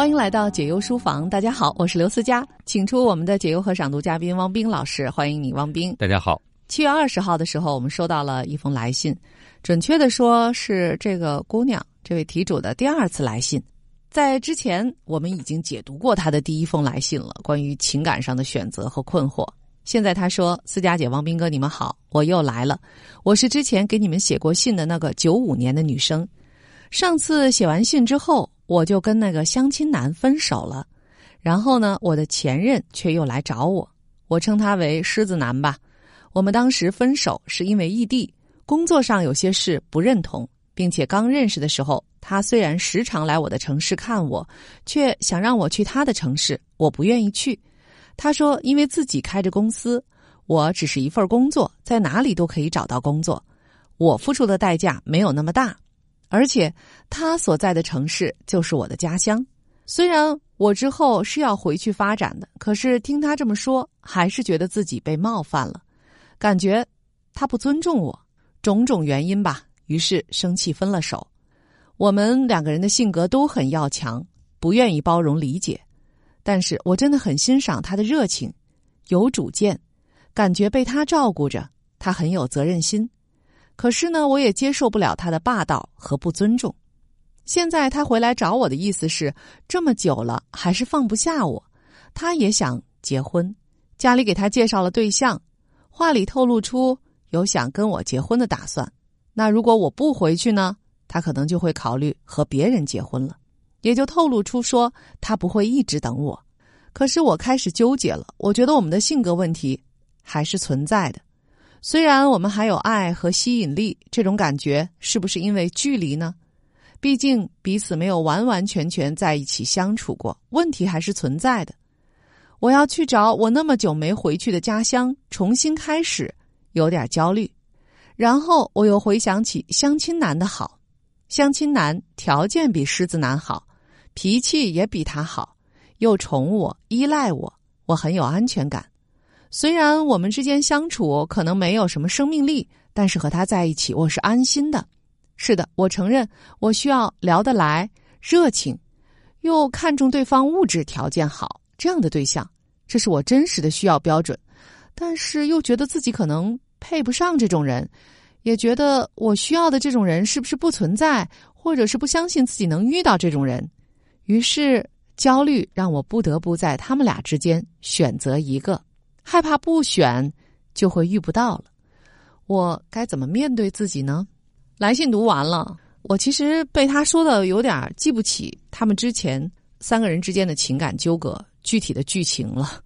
欢迎来到解忧书房，大家好，我是刘思佳，请出我们的解忧和赏读嘉宾汪冰老师，欢迎你，汪冰。大家好。七月二十号的时候，我们收到了一封来信，准确的说是这个姑娘这位题主的第二次来信。在之前，我们已经解读过她的第一封来信了，关于情感上的选择和困惑。现在她说：“思佳姐、汪斌哥，你们好，我又来了。我是之前给你们写过信的那个九五年的女生。上次写完信之后。”我就跟那个相亲男分手了，然后呢，我的前任却又来找我，我称他为狮子男吧。我们当时分手是因为异地，工作上有些事不认同，并且刚认识的时候，他虽然时常来我的城市看我，却想让我去他的城市，我不愿意去。他说，因为自己开着公司，我只是一份工作，在哪里都可以找到工作，我付出的代价没有那么大。而且他所在的城市就是我的家乡，虽然我之后是要回去发展的，可是听他这么说，还是觉得自己被冒犯了，感觉他不尊重我，种种原因吧，于是生气分了手。我们两个人的性格都很要强，不愿意包容理解，但是我真的很欣赏他的热情，有主见，感觉被他照顾着，他很有责任心。可是呢，我也接受不了他的霸道和不尊重。现在他回来找我的意思是，这么久了还是放不下我，他也想结婚，家里给他介绍了对象，话里透露出有想跟我结婚的打算。那如果我不回去呢，他可能就会考虑和别人结婚了，也就透露出说他不会一直等我。可是我开始纠结了，我觉得我们的性格问题还是存在的。虽然我们还有爱和吸引力，这种感觉是不是因为距离呢？毕竟彼此没有完完全全在一起相处过，问题还是存在的。我要去找我那么久没回去的家乡，重新开始，有点焦虑。然后我又回想起相亲男的好，相亲男条件比狮子男好，脾气也比他好，又宠我、依赖我，我很有安全感。虽然我们之间相处可能没有什么生命力，但是和他在一起我是安心的。是的，我承认我需要聊得来、热情，又看重对方物质条件好这样的对象，这是我真实的需要标准。但是又觉得自己可能配不上这种人，也觉得我需要的这种人是不是不存在，或者是不相信自己能遇到这种人。于是焦虑让我不得不在他们俩之间选择一个。害怕不选就会遇不到了，我该怎么面对自己呢？来信读完了，我其实被他说的有点记不起他们之前三个人之间的情感纠葛具体的剧情了。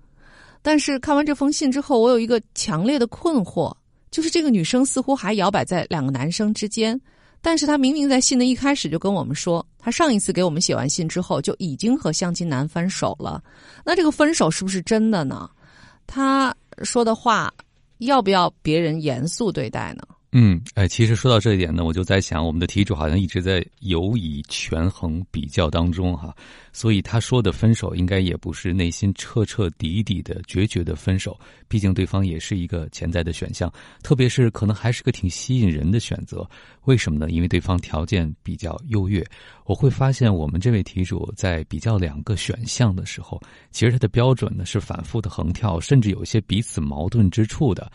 但是看完这封信之后，我有一个强烈的困惑，就是这个女生似乎还摇摆在两个男生之间，但是她明明在信的一开始就跟我们说，她上一次给我们写完信之后就已经和相亲男分手了。那这个分手是不是真的呢？他说的话，要不要别人严肃对待呢？嗯，哎，其实说到这一点呢，我就在想，我们的题主好像一直在犹以权衡比较当中哈，所以他说的分手应该也不是内心彻彻底底的决绝的分手，毕竟对方也是一个潜在的选项，特别是可能还是个挺吸引人的选择。为什么呢？因为对方条件比较优越。我会发现，我们这位题主在比较两个选项的时候，其实他的标准呢是反复的横跳，甚至有些彼此矛盾之处的。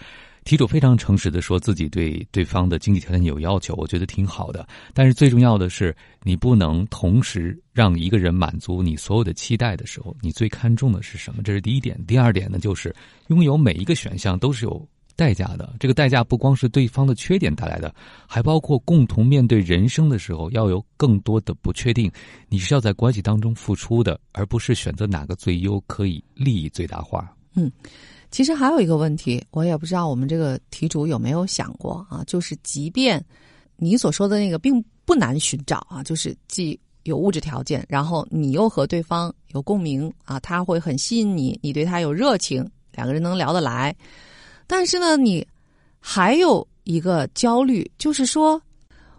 题主非常诚实的说自己对对方的经济条件有要求，我觉得挺好的。但是最重要的是，你不能同时让一个人满足你所有的期待的时候，你最看重的是什么？这是第一点。第二点呢，就是拥有每一个选项都是有代价的。这个代价不光是对方的缺点带来的，还包括共同面对人生的时候要有更多的不确定。你是要在关系当中付出的，而不是选择哪个最优可以利益最大化。嗯。其实还有一个问题，我也不知道我们这个题主有没有想过啊，就是即便你所说的那个并不难寻找啊，就是既有物质条件，然后你又和对方有共鸣啊，他会很吸引你，你对他有热情，两个人能聊得来。但是呢，你还有一个焦虑，就是说，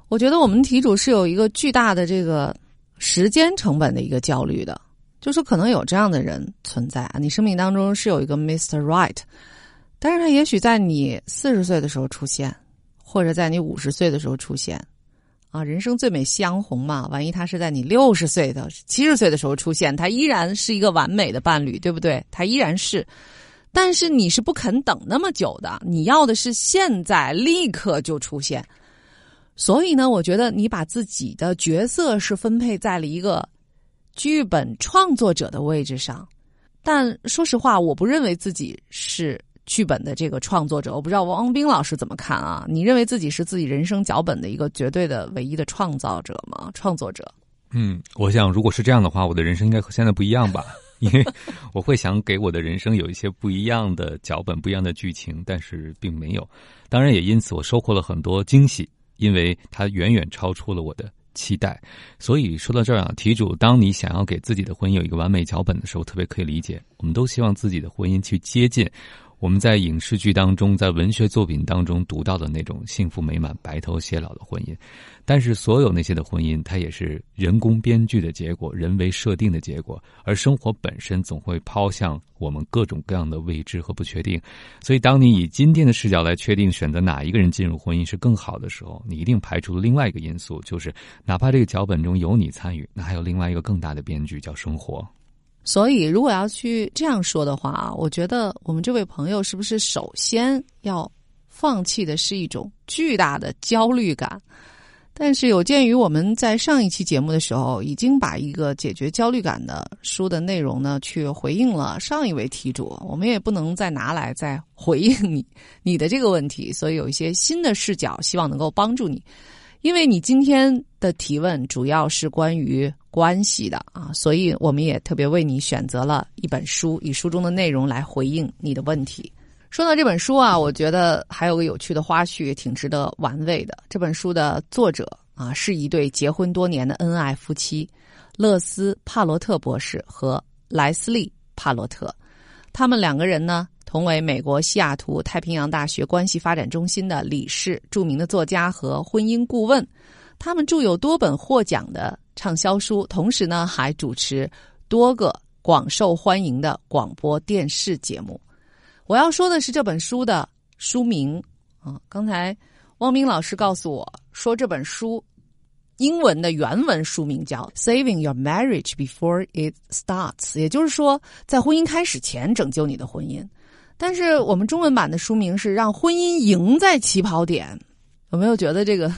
我觉得我们题主是有一个巨大的这个时间成本的一个焦虑的。就说可能有这样的人存在啊，你生命当中是有一个 Mr. Right，但是他也许在你四十岁的时候出现，或者在你五十岁的时候出现，啊，人生最美相逢嘛。万一他是在你六十岁的、七十岁的时候出现，他依然是一个完美的伴侣，对不对？他依然是，但是你是不肯等那么久的，你要的是现在立刻就出现。所以呢，我觉得你把自己的角色是分配在了一个剧本创作者的位置上，但说实话，我不认为自己是。剧本的这个创作者，我不知道王冰老师怎么看啊？你认为自己是自己人生脚本的一个绝对的唯一的创造者吗？创作者？嗯，我想如果是这样的话，我的人生应该和现在不一样吧？因为我会想给我的人生有一些不一样的脚本、不一样的剧情，但是并没有。当然，也因此我收获了很多惊喜，因为它远远超出了我的期待。所以说到这儿啊，题主，当你想要给自己的婚姻有一个完美脚本的时候，特别可以理解。我们都希望自己的婚姻去接近。我们在影视剧当中，在文学作品当中读到的那种幸福美满、白头偕老的婚姻，但是所有那些的婚姻，它也是人工编剧的结果，人为设定的结果。而生活本身总会抛向我们各种各样的未知和不确定。所以，当你以今天的视角来确定选择哪一个人进入婚姻是更好的时候，你一定排除了另外一个因素，就是哪怕这个脚本中有你参与，那还有另外一个更大的编剧叫生活。所以，如果要去这样说的话啊，我觉得我们这位朋友是不是首先要放弃的是一种巨大的焦虑感？但是，有鉴于我们在上一期节目的时候已经把一个解决焦虑感的书的内容呢，去回应了上一位题主，我们也不能再拿来再回应你你的这个问题，所以有一些新的视角，希望能够帮助你。因为你今天的提问主要是关于关系的啊，所以我们也特别为你选择了一本书，以书中的内容来回应你的问题。说到这本书啊，我觉得还有个有趣的花絮，挺值得玩味的。这本书的作者啊，是一对结婚多年的恩爱夫妻，勒斯·帕罗特博士和莱斯利·帕罗特。他们两个人呢？同为美国西雅图太平洋大学关系发展中心的理事、著名的作家和婚姻顾问，他们著有多本获奖的畅销书，同时呢还主持多个广受欢迎的广播电视节目。我要说的是这本书的书名啊，刚才汪明老师告诉我说这本书英文的原文书名叫《Saving Your Marriage Before It Starts》，也就是说在婚姻开始前拯救你的婚姻。但是我们中文版的书名是“让婚姻赢在起跑点”，有没有觉得这个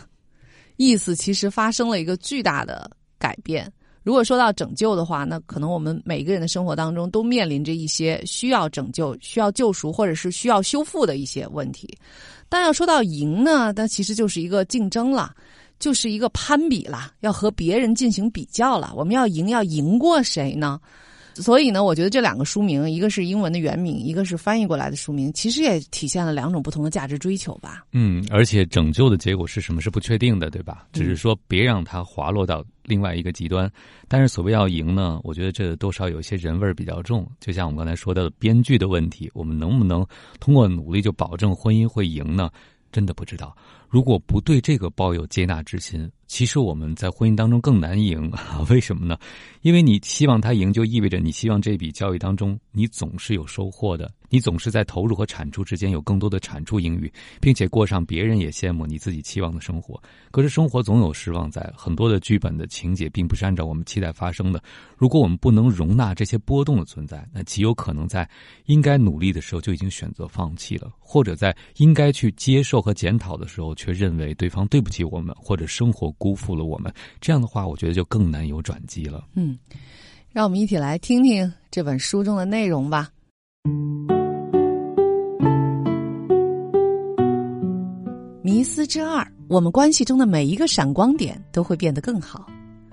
意思其实发生了一个巨大的改变？如果说到拯救的话，那可能我们每个人的生活当中都面临着一些需要拯救、需要救赎或者是需要修复的一些问题。但要说到赢呢，那其实就是一个竞争了，就是一个攀比了，要和别人进行比较了。我们要赢，要赢过谁呢？所以呢，我觉得这两个书名，一个是英文的原名，一个是翻译过来的书名，其实也体现了两种不同的价值追求吧。嗯，而且拯救的结果是什么是不确定的，对吧？只是说别让它滑落到另外一个极端。但是所谓要赢呢，我觉得这多少有些人味儿比较重。就像我们刚才说到的编剧的问题，我们能不能通过努力就保证婚姻会赢呢？真的不知道。如果不对这个抱有接纳之心。其实我们在婚姻当中更难赢？为什么呢？因为你希望他赢，就意味着你希望这笔交易当中你总是有收获的，你总是在投入和产出之间有更多的产出盈余，并且过上别人也羡慕你自己期望的生活。可是生活总有失望，在很多的剧本的情节并不是按照我们期待发生的。如果我们不能容纳这些波动的存在，那极有可能在应该努力的时候就已经选择放弃了，或者在应该去接受和检讨的时候，却认为对方对不起我们，或者生活。辜负了我们，这样的话，我觉得就更难有转机了。嗯，让我们一起来听听这本书中的内容吧。迷思之二：我们关系中的每一个闪光点都会变得更好。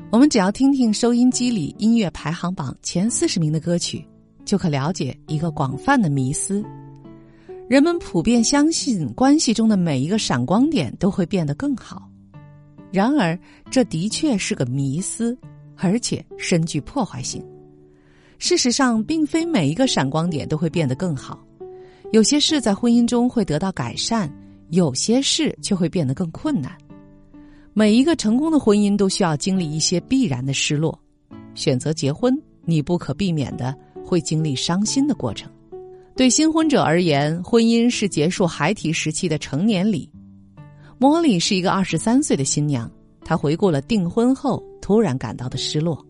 我们只要听听收音机里音乐排行榜前四十名的歌曲，就可了解一个广泛的迷思。人们普遍相信，关系中的每一个闪光点都会变得更好。然而，这的确是个迷思，而且深具破坏性。事实上，并非每一个闪光点都会变得更好，有些事在婚姻中会得到改善，有些事却会变得更困难。每一个成功的婚姻都需要经历一些必然的失落。选择结婚，你不可避免的会经历伤心的过程。对新婚者而言，婚姻是结束孩提时期的成年礼。莫莉是一个二十三岁的新娘，她回顾了订婚后突然感到的失落。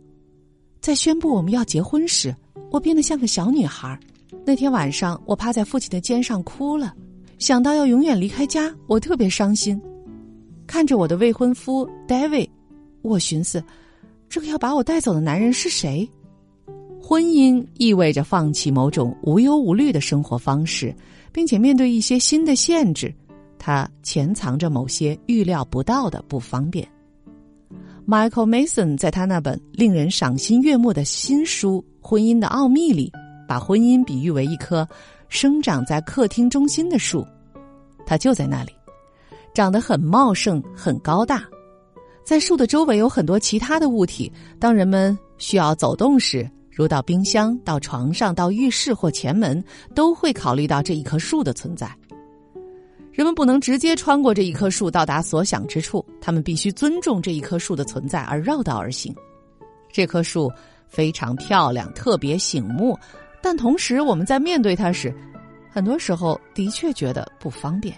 在宣布我们要结婚时，我变得像个小女孩。那天晚上，我趴在父亲的肩上哭了，想到要永远离开家，我特别伤心。看着我的未婚夫 David，我寻思，这个要把我带走的男人是谁？婚姻意味着放弃某种无忧无虑的生活方式，并且面对一些新的限制，它潜藏着某些预料不到的不方便。Michael Mason 在他那本令人赏心悦目的新书《婚姻的奥秘》里，把婚姻比喻为一棵生长在客厅中心的树，它就在那里，长得很茂盛、很高大。在树的周围有很多其他的物体。当人们需要走动时，如到冰箱、到床上、到浴室或前门，都会考虑到这一棵树的存在。人们不能直接穿过这一棵树到达所想之处，他们必须尊重这一棵树的存在而绕道而行。这棵树非常漂亮，特别醒目，但同时我们在面对它时，很多时候的确觉得不方便。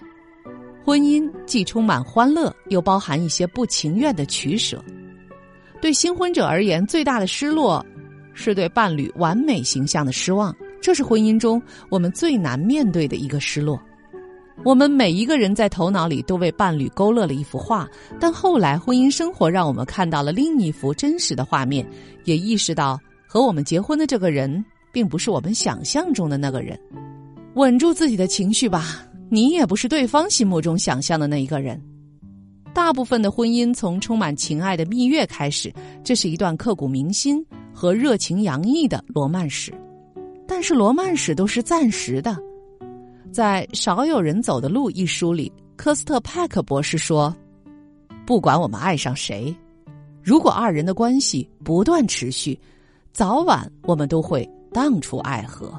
婚姻既充满欢乐，又包含一些不情愿的取舍。对新婚者而言，最大的失落是对伴侣完美形象的失望，这是婚姻中我们最难面对的一个失落。我们每一个人在头脑里都为伴侣勾勒了一幅画，但后来婚姻生活让我们看到了另一幅真实的画面，也意识到和我们结婚的这个人并不是我们想象中的那个人。稳住自己的情绪吧，你也不是对方心目中想象的那一个人。大部分的婚姻从充满情爱的蜜月开始，这是一段刻骨铭心和热情洋溢的罗曼史，但是罗曼史都是暂时的。在《少有人走的路》一书里，科斯特派克博士说：“不管我们爱上谁，如果二人的关系不断持续，早晚我们都会荡出爱河。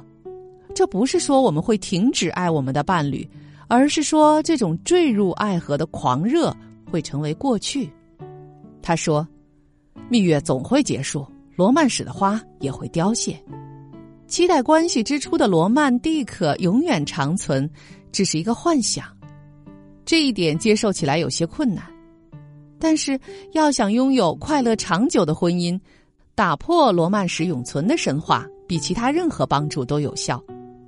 这不是说我们会停止爱我们的伴侣，而是说这种坠入爱河的狂热会成为过去。”他说：“蜜月总会结束，罗曼史的花也会凋谢。”期待关系之初的罗曼蒂克永远长存，只是一个幻想。这一点接受起来有些困难，但是要想拥有快乐长久的婚姻，打破罗曼史永存的神话，比其他任何帮助都有效。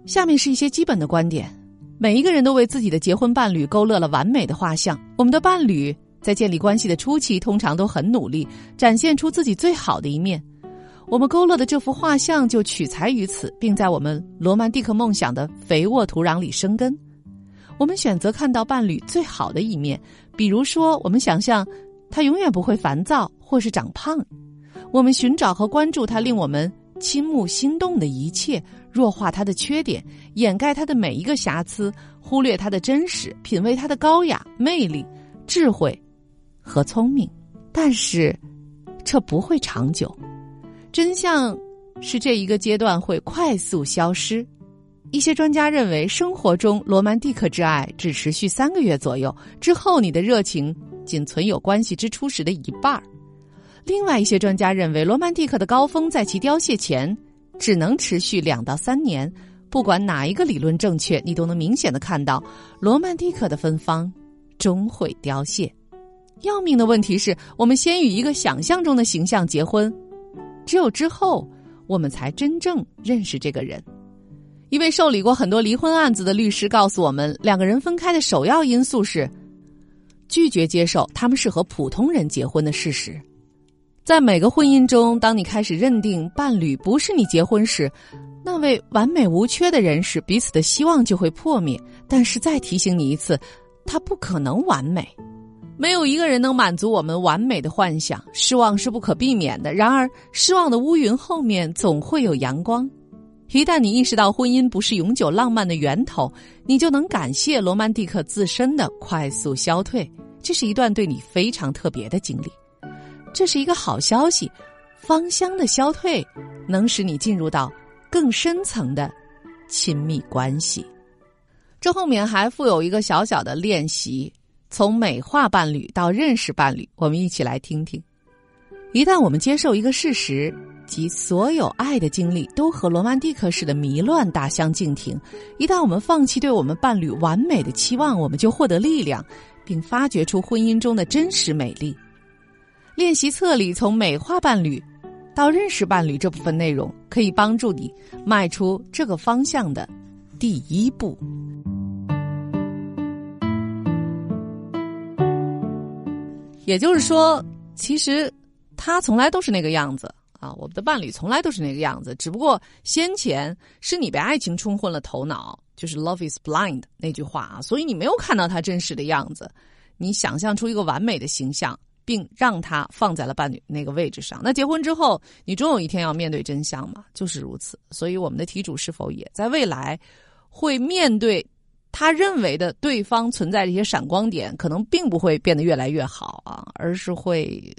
下面是一些基本的观点：每一个人都为自己的结婚伴侣勾勒了完美的画像。我们的伴侣在建立关系的初期，通常都很努力，展现出自己最好的一面。我们勾勒的这幅画像就取材于此，并在我们罗曼蒂克梦想的肥沃土壤里生根。我们选择看到伴侣最好的一面，比如说，我们想象他永远不会烦躁或是长胖；我们寻找和关注他令我们倾慕心动的一切，弱化他的缺点，掩盖他的每一个瑕疵，忽略他的真实，品味他的高雅、魅力、智慧和聪明。但是，这不会长久。真相是，这一个阶段会快速消失。一些专家认为，生活中罗曼蒂克之爱只持续三个月左右，之后你的热情仅存有关系之初时的一半儿。另外一些专家认为，罗曼蒂克的高峰在其凋谢前只能持续两到三年。不管哪一个理论正确，你都能明显的看到，罗曼蒂克的芬芳终会凋谢。要命的问题是我们先与一个想象中的形象结婚。只有之后，我们才真正认识这个人。一位受理过很多离婚案子的律师告诉我们，两个人分开的首要因素是拒绝接受他们是和普通人结婚的事实。在每个婚姻中，当你开始认定伴侣不是你结婚时，那位完美无缺的人时，彼此的希望就会破灭。但是再提醒你一次，他不可能完美。没有一个人能满足我们完美的幻想，失望是不可避免的。然而，失望的乌云后面总会有阳光。一旦你意识到婚姻不是永久浪漫的源头，你就能感谢罗曼蒂克自身的快速消退。这是一段对你非常特别的经历。这是一个好消息，芳香的消退能使你进入到更深层的亲密关系。这后面还附有一个小小的练习。从美化伴侣到认识伴侣，我们一起来听听。一旦我们接受一个事实，即所有爱的经历都和罗曼蒂克式的迷乱大相径庭；一旦我们放弃对我们伴侣完美的期望，我们就获得力量，并发掘出婚姻中的真实美丽。练习册里从美化伴侣到认识伴侣这部分内容，可以帮助你迈出这个方向的第一步。也就是说，其实他从来都是那个样子啊，我们的伴侣从来都是那个样子，只不过先前是你被爱情冲昏了头脑，就是 “love is blind” 那句话啊，所以你没有看到他真实的样子，你想象出一个完美的形象，并让他放在了伴侣那个位置上。那结婚之后，你终有一天要面对真相嘛，就是如此。所以，我们的题主是否也在未来会面对？他认为的对方存在的一些闪光点，可能并不会变得越来越好啊，而是会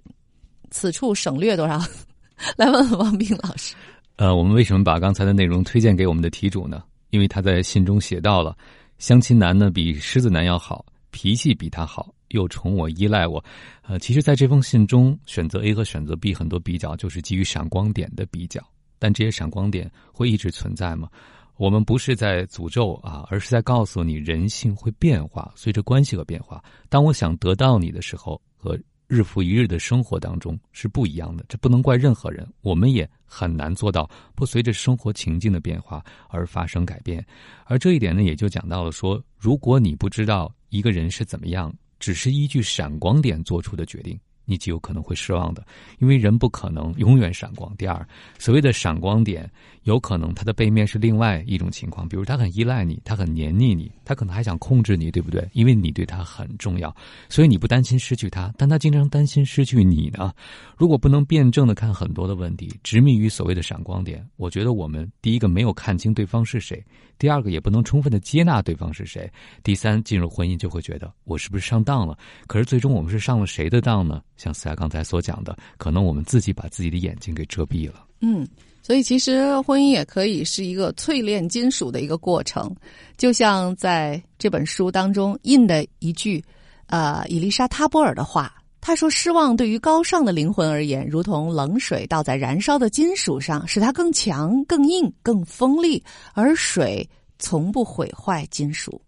此处省略多少？来问问王斌老师。呃，我们为什么把刚才的内容推荐给我们的题主呢？因为他在信中写到了，相亲男呢比狮子男要好，脾气比他好，又宠我依赖我。呃，其实，在这封信中，选择 A 和选择 B 很多比较就是基于闪光点的比较，但这些闪光点会一直存在吗？我们不是在诅咒啊，而是在告诉你，人性会变化，随着关系和变化。当我想得到你的时候，和日复一日的生活当中是不一样的。这不能怪任何人，我们也很难做到不随着生活情境的变化而发生改变。而这一点呢，也就讲到了说，如果你不知道一个人是怎么样，只是依据闪光点做出的决定。你极有可能会失望的，因为人不可能永远闪光。第二，所谓的闪光点，有可能它的背面是另外一种情况，比如他很依赖你，他很黏腻你，他可能还想控制你，对不对？因为你对他很重要，所以你不担心失去他，但他经常担心失去你呢。如果不能辩证的看很多的问题，执迷于所谓的闪光点，我觉得我们第一个没有看清对方是谁，第二个也不能充分的接纳对方是谁，第三进入婚姻就会觉得我是不是上当了？可是最终我们是上了谁的当呢？像思雅刚才所讲的，可能我们自己把自己的眼睛给遮蔽了。嗯，所以其实婚姻也可以是一个淬炼金属的一个过程，就像在这本书当中印的一句，呃，伊丽莎塔波尔的话，他说：“失望对于高尚的灵魂而言，如同冷水倒在燃烧的金属上，使它更强、更硬、更锋利，而水从不毁坏金属。”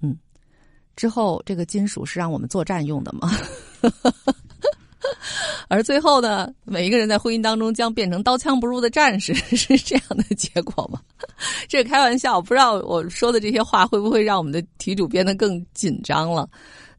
嗯，之后这个金属是让我们作战用的吗？而最后呢，每一个人在婚姻当中将变成刀枪不入的战士，是这样的结果吗？这开玩笑，不知道我说的这些话会不会让我们的题主变得更紧张了？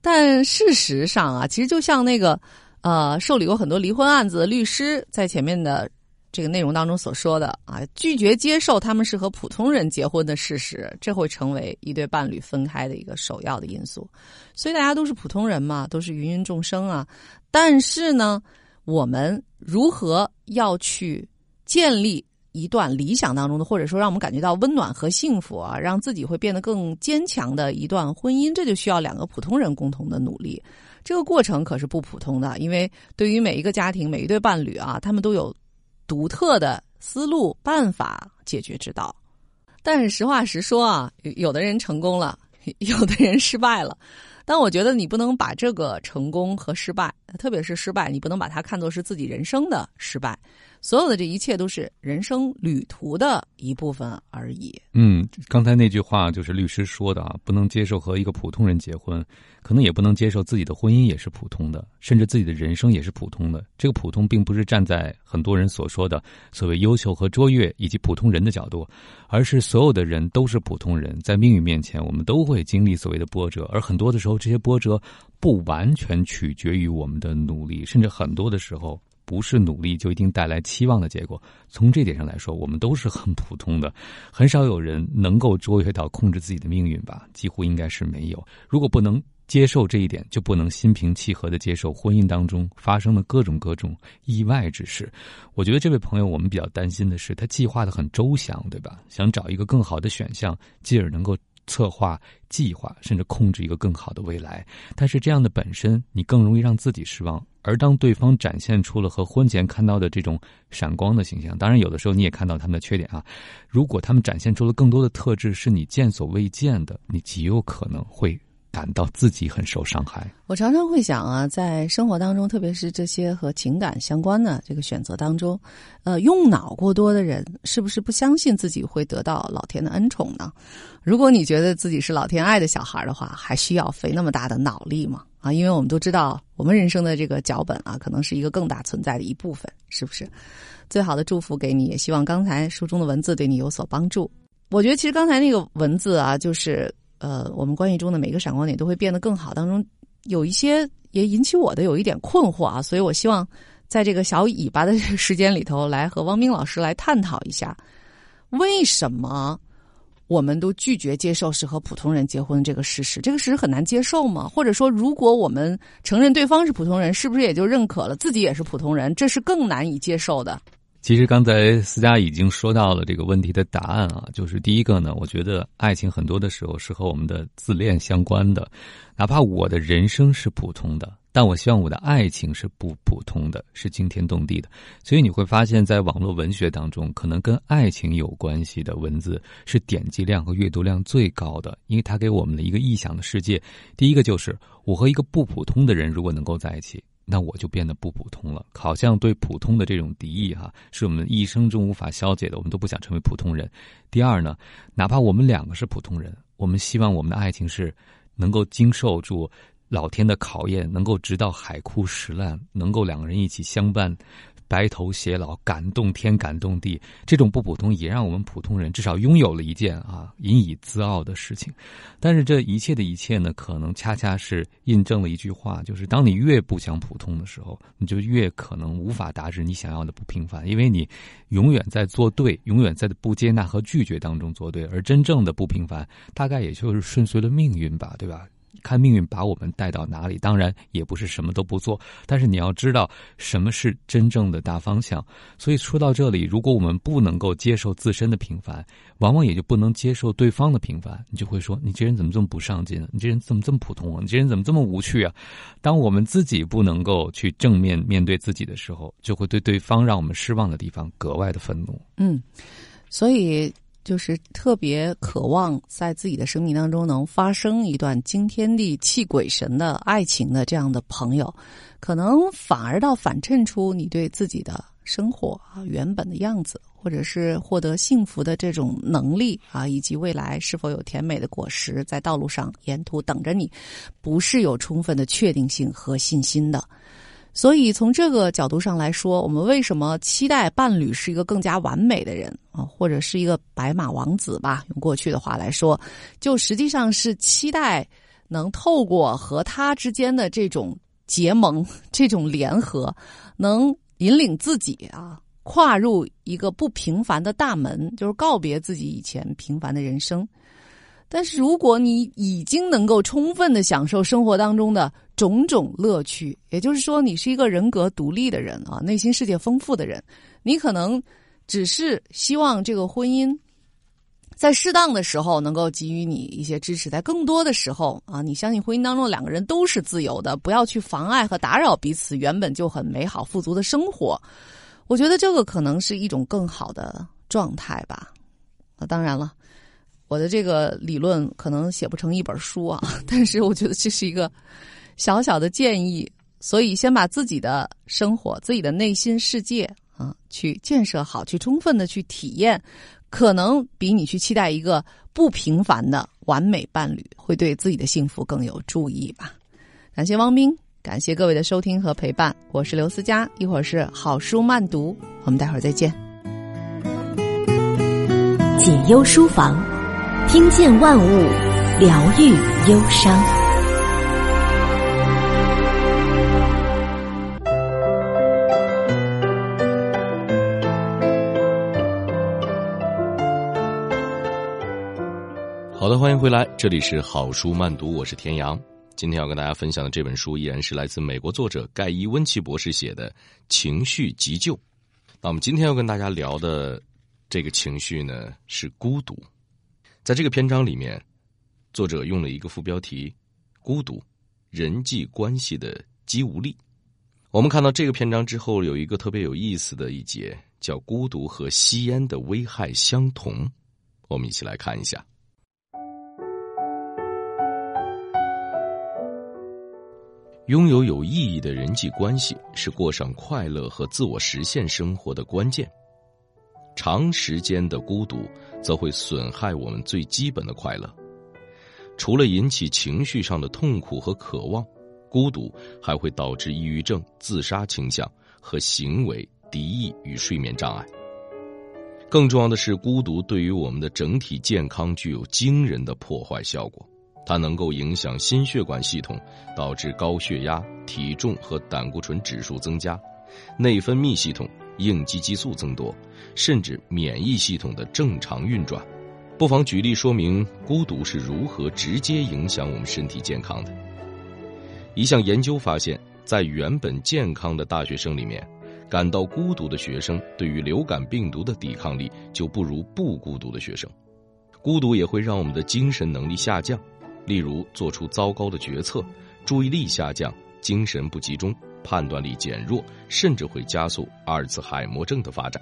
但事实上啊，其实就像那个呃，受理过很多离婚案子的律师在前面的。这个内容当中所说的啊，拒绝接受他们是和普通人结婚的事实，这会成为一对伴侣分开的一个首要的因素。所以大家都是普通人嘛，都是芸芸众生啊。但是呢，我们如何要去建立一段理想当中的，或者说让我们感觉到温暖和幸福啊，让自己会变得更坚强的一段婚姻，这就需要两个普通人共同的努力。这个过程可是不普通的，因为对于每一个家庭、每一对伴侣啊，他们都有。独特的思路、办法、解决之道，但是实话实说啊，有的人成功了，有的人失败了。但我觉得你不能把这个成功和失败，特别是失败，你不能把它看作是自己人生的失败。所有的这一切都是人生旅途的一部分而已。嗯，刚才那句话就是律师说的啊，不能接受和一个普通人结婚，可能也不能接受自己的婚姻也是普通的，甚至自己的人生也是普通的。这个普通并不是站在很多人所说的所谓优秀和卓越以及普通人的角度，而是所有的人都是普通人，在命运面前，我们都会经历所谓的波折，而很多的时候，这些波折不完全取决于我们的努力，甚至很多的时候。不是努力就一定带来期望的结果。从这点上来说，我们都是很普通的，很少有人能够卓越到控制自己的命运吧？几乎应该是没有。如果不能接受这一点，就不能心平气和的接受婚姻当中发生的各种各种意外之事。我觉得这位朋友，我们比较担心的是，他计划的很周详，对吧？想找一个更好的选项，继而能够。策划、计划，甚至控制一个更好的未来，但是这样的本身，你更容易让自己失望。而当对方展现出了和婚前看到的这种闪光的形象，当然有的时候你也看到他们的缺点啊。如果他们展现出了更多的特质，是你见所未见的，你极有可能会。感到自己很受伤害。我常常会想啊，在生活当中，特别是这些和情感相关的这个选择当中，呃，用脑过多的人，是不是不相信自己会得到老天的恩宠呢？如果你觉得自己是老天爱的小孩的话，还需要费那么大的脑力吗？啊，因为我们都知道，我们人生的这个脚本啊，可能是一个更大存在的一部分，是不是？最好的祝福给你，也希望刚才书中的文字对你有所帮助。我觉得其实刚才那个文字啊，就是呃，我们关系中的每个闪光点都会变得更好。当中有一些也引起我的有一点困惑啊，所以我希望在这个小尾巴的这个时间里头，来和汪冰老师来探讨一下，为什么我们都拒绝接受是和普通人结婚这个事实？这个事实很难接受吗？或者说，如果我们承认对方是普通人，是不是也就认可了自己也是普通人？这是更难以接受的。其实刚才思佳已经说到了这个问题的答案啊，就是第一个呢，我觉得爱情很多的时候是和我们的自恋相关的，哪怕我的人生是普通的，但我希望我的爱情是不普通的，是惊天动地的。所以你会发现在网络文学当中，可能跟爱情有关系的文字是点击量和阅读量最高的，因为它给我们的一个臆想的世界。第一个就是我和一个不普通的人如果能够在一起。那我就变得不普通了，好像对普通的这种敌意哈，是我们一生中无法消解的，我们都不想成为普通人。第二呢，哪怕我们两个是普通人，我们希望我们的爱情是能够经受住老天的考验，能够直到海枯石烂，能够两个人一起相伴。白头偕老，感动天，感动地，这种不普通也让我们普通人至少拥有了一件啊引以自傲的事情。但是这一切的一切呢，可能恰恰是印证了一句话，就是当你越不想普通的时候，你就越可能无法达至你想要的不平凡，因为你永远在做对，永远在不接纳和拒绝当中做对，而真正的不平凡，大概也就是顺遂了命运吧，对吧？看命运把我们带到哪里，当然也不是什么都不做，但是你要知道什么是真正的大方向。所以说到这里，如果我们不能够接受自身的平凡，往往也就不能接受对方的平凡。你就会说：“你这人怎么这么不上进？你这人怎么这么普通啊？你这人怎么这么无趣啊？”当我们自己不能够去正面面对自己的时候，就会对对方让我们失望的地方格外的愤怒。嗯，所以。就是特别渴望在自己的生命当中能发生一段惊天地泣鬼神的爱情的这样的朋友，可能反而倒反衬出你对自己的生活啊原本的样子，或者是获得幸福的这种能力啊，以及未来是否有甜美的果实在道路上沿途等着你，不是有充分的确定性和信心的。所以从这个角度上来说，我们为什么期待伴侣是一个更加完美的人啊，或者是一个白马王子吧？用过去的话来说，就实际上是期待能透过和他之间的这种结盟、这种联合，能引领自己啊跨入一个不平凡的大门，就是告别自己以前平凡的人生。但是如果你已经能够充分的享受生活当中的种种乐趣，也就是说你是一个人格独立的人啊，内心世界丰富的人，你可能只是希望这个婚姻在适当的时候能够给予你一些支持，在更多的时候啊，你相信婚姻当中两个人都是自由的，不要去妨碍和打扰彼此原本就很美好富足的生活。我觉得这个可能是一种更好的状态吧。啊，当然了。我的这个理论可能写不成一本书啊，但是我觉得这是一个小小的建议。所以，先把自己的生活、自己的内心世界啊，去建设好，去充分的去体验，可能比你去期待一个不平凡的完美伴侣，会对自己的幸福更有助益吧。感谢汪斌，感谢各位的收听和陪伴，我是刘思佳，一会儿是好书慢读，我们待会儿再见。解忧书房。听见万物，疗愈忧伤。好的，欢迎回来，这里是好书慢读，我是田阳。今天要跟大家分享的这本书，依然是来自美国作者盖伊温奇博士写的《情绪急救》。那我们今天要跟大家聊的这个情绪呢，是孤独。在这个篇章里面，作者用了一个副标题：“孤独，人际关系的肌无力。”我们看到这个篇章之后，有一个特别有意思的一节，叫“孤独和吸烟的危害相同”。我们一起来看一下。拥有有意义的人际关系是过上快乐和自我实现生活的关键。长时间的孤独则会损害我们最基本的快乐。除了引起情绪上的痛苦和渴望，孤独还会导致抑郁症、自杀倾向和行为敌意与睡眠障碍。更重要的是，孤独对于我们的整体健康具有惊人的破坏效果。它能够影响心血管系统，导致高血压、体重和胆固醇指数增加；内分泌系统、应激激素增多，甚至免疫系统的正常运转。不妨举例说明孤独是如何直接影响我们身体健康的。一项研究发现，在原本健康的大学生里面，感到孤独的学生对于流感病毒的抵抗力就不如不孤独的学生。孤独也会让我们的精神能力下降。例如，做出糟糕的决策，注意力下降，精神不集中，判断力减弱，甚至会加速阿尔茨海默症的发展。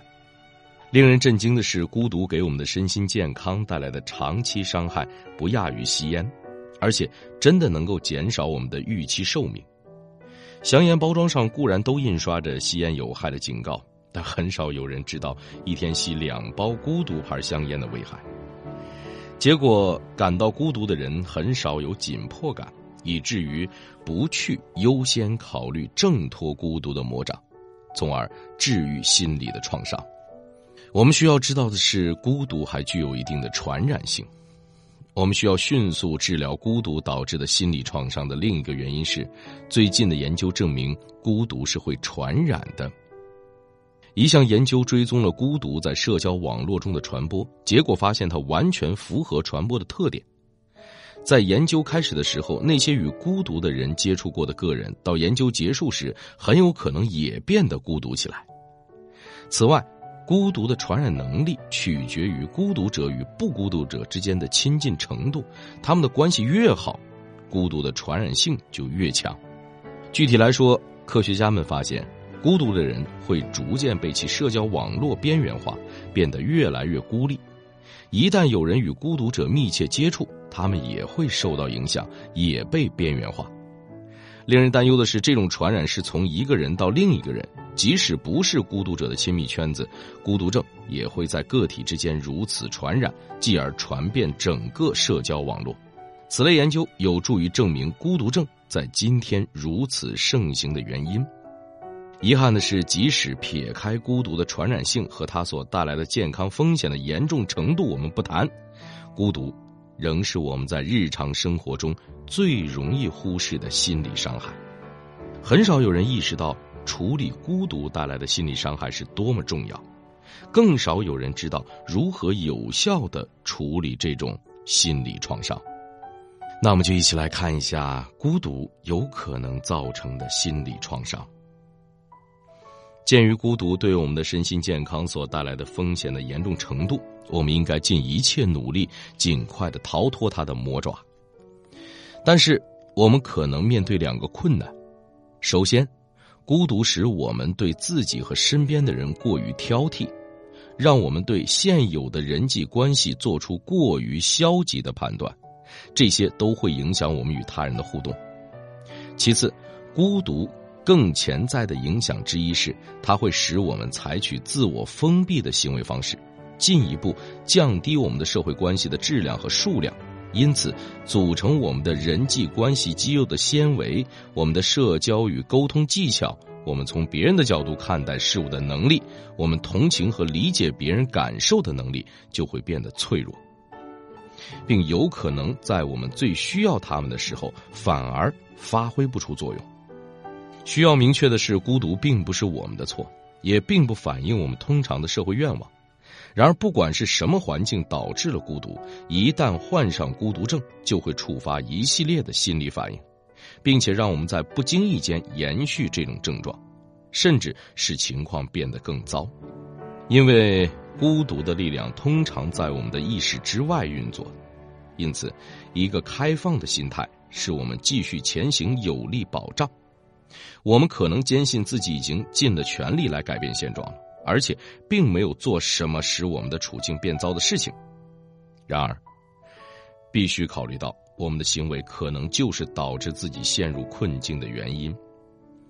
令人震惊的是，孤独给我们的身心健康带来的长期伤害不亚于吸烟，而且真的能够减少我们的预期寿命。香烟包装上固然都印刷着吸烟有害的警告，但很少有人知道一天吸两包孤独牌香烟的危害。结果，感到孤独的人很少有紧迫感，以至于不去优先考虑挣脱孤独的魔掌，从而治愈心理的创伤。我们需要知道的是，孤独还具有一定的传染性。我们需要迅速治疗孤独导致的心理创伤的另一个原因是，最近的研究证明，孤独是会传染的。一项研究追踪了孤独在社交网络中的传播，结果发现它完全符合传播的特点。在研究开始的时候，那些与孤独的人接触过的个人，到研究结束时，很有可能也变得孤独起来。此外，孤独的传染能力取决于孤独者与不孤独者之间的亲近程度，他们的关系越好，孤独的传染性就越强。具体来说，科学家们发现。孤独的人会逐渐被其社交网络边缘化，变得越来越孤立。一旦有人与孤独者密切接触，他们也会受到影响，也被边缘化。令人担忧的是，这种传染是从一个人到另一个人，即使不是孤独者的亲密圈子，孤独症也会在个体之间如此传染，继而传遍整个社交网络。此类研究有助于证明孤独症在今天如此盛行的原因。遗憾的是，即使撇开孤独的传染性和它所带来的健康风险的严重程度，我们不谈，孤独仍是我们在日常生活中最容易忽视的心理伤害。很少有人意识到处理孤独带来的心理伤害是多么重要，更少有人知道如何有效的处理这种心理创伤。那我们就一起来看一下孤独有可能造成的心理创伤。鉴于孤独对我们的身心健康所带来的风险的严重程度，我们应该尽一切努力，尽快的逃脱它的魔爪。但是，我们可能面对两个困难：首先，孤独使我们对自己和身边的人过于挑剔，让我们对现有的人际关系做出过于消极的判断，这些都会影响我们与他人的互动。其次，孤独。更潜在的影响之一是，它会使我们采取自我封闭的行为方式，进一步降低我们的社会关系的质量和数量。因此，组成我们的人际关系肌肉的纤维，我们的社交与沟通技巧，我们从别人的角度看待事物的能力，我们同情和理解别人感受的能力，就会变得脆弱，并有可能在我们最需要他们的时候，反而发挥不出作用。需要明确的是，孤独并不是我们的错，也并不反映我们通常的社会愿望。然而，不管是什么环境导致了孤独，一旦患上孤独症，就会触发一系列的心理反应，并且让我们在不经意间延续这种症状，甚至使情况变得更糟。因为孤独的力量通常在我们的意识之外运作，因此，一个开放的心态是我们继续前行有力保障。我们可能坚信自己已经尽了全力来改变现状了，而且并没有做什么使我们的处境变糟的事情。然而，必须考虑到我们的行为可能就是导致自己陷入困境的原因，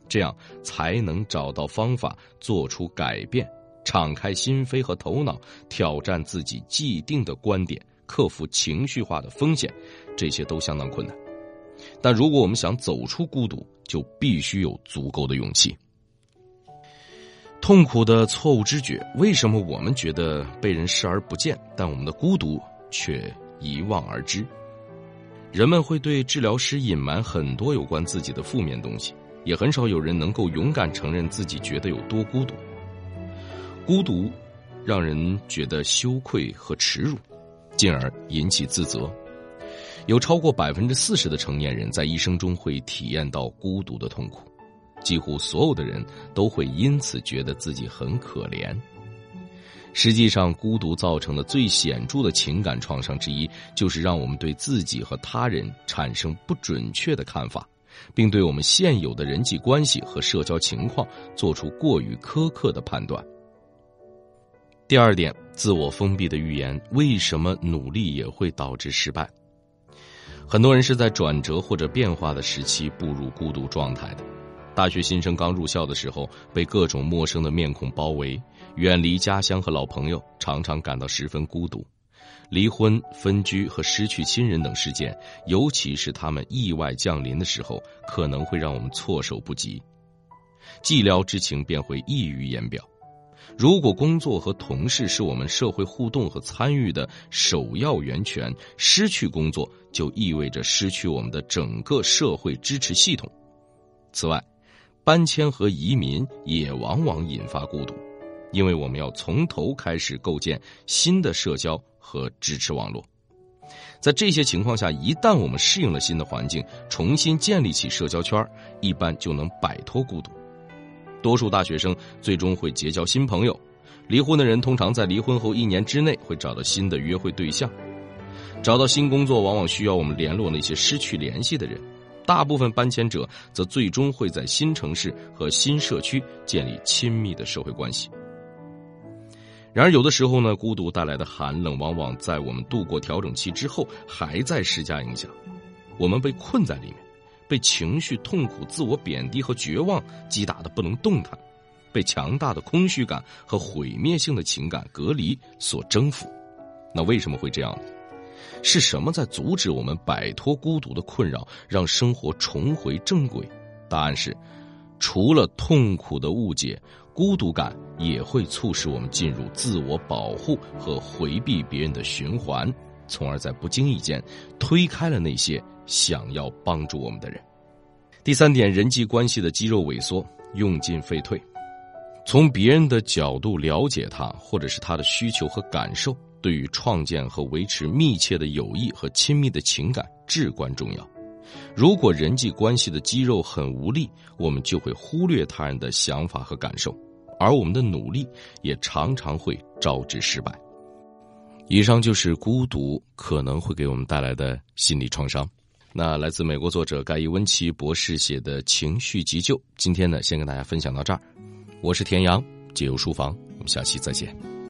这样才能找到方法做出改变，敞开心扉和头脑，挑战自己既定的观点，克服情绪化的风险，这些都相当困难。但如果我们想走出孤独，就必须有足够的勇气。痛苦的错误知觉，为什么我们觉得被人视而不见，但我们的孤独却一望而知？人们会对治疗师隐瞒很多有关自己的负面东西，也很少有人能够勇敢承认自己觉得有多孤独。孤独让人觉得羞愧和耻辱，进而引起自责。有超过百分之四十的成年人在一生中会体验到孤独的痛苦，几乎所有的人都会因此觉得自己很可怜。实际上，孤独造成的最显著的情感创伤之一，就是让我们对自己和他人产生不准确的看法，并对我们现有的人际关系和社交情况做出过于苛刻的判断。第二点，自我封闭的预言，为什么努力也会导致失败？很多人是在转折或者变化的时期步入孤独状态的。大学新生刚入校的时候，被各种陌生的面孔包围，远离家乡和老朋友，常常感到十分孤独。离婚、分居和失去亲人等事件，尤其是他们意外降临的时候，可能会让我们措手不及。寂寥之情便会溢于言表。如果工作和同事是我们社会互动和参与的首要源泉，失去工作就意味着失去我们的整个社会支持系统。此外，搬迁和移民也往往引发孤独，因为我们要从头开始构建新的社交和支持网络。在这些情况下，一旦我们适应了新的环境，重新建立起社交圈，一般就能摆脱孤独。多数大学生最终会结交新朋友，离婚的人通常在离婚后一年之内会找到新的约会对象，找到新工作往往需要我们联络那些失去联系的人，大部分搬迁者则最终会在新城市和新社区建立亲密的社会关系。然而，有的时候呢，孤独带来的寒冷往往在我们度过调整期之后还在施加影响，我们被困在里面。被情绪、痛苦、自我贬低和绝望击打的不能动弹，被强大的空虚感和毁灭性的情感隔离所征服。那为什么会这样？是什么在阻止我们摆脱孤独的困扰，让生活重回正轨？答案是，除了痛苦的误解，孤独感也会促使我们进入自我保护和回避别人的循环，从而在不经意间推开了那些。想要帮助我们的人。第三点，人际关系的肌肉萎缩，用进废退。从别人的角度了解他，或者是他的需求和感受，对于创建和维持密切的友谊和亲密的情感至关重要。如果人际关系的肌肉很无力，我们就会忽略他人的想法和感受，而我们的努力也常常会招致失败。以上就是孤独可能会给我们带来的心理创伤。那来自美国作者盖伊温奇博士写的情绪急救，今天呢，先跟大家分享到这儿。我是田阳，解忧书房，我们下期再见。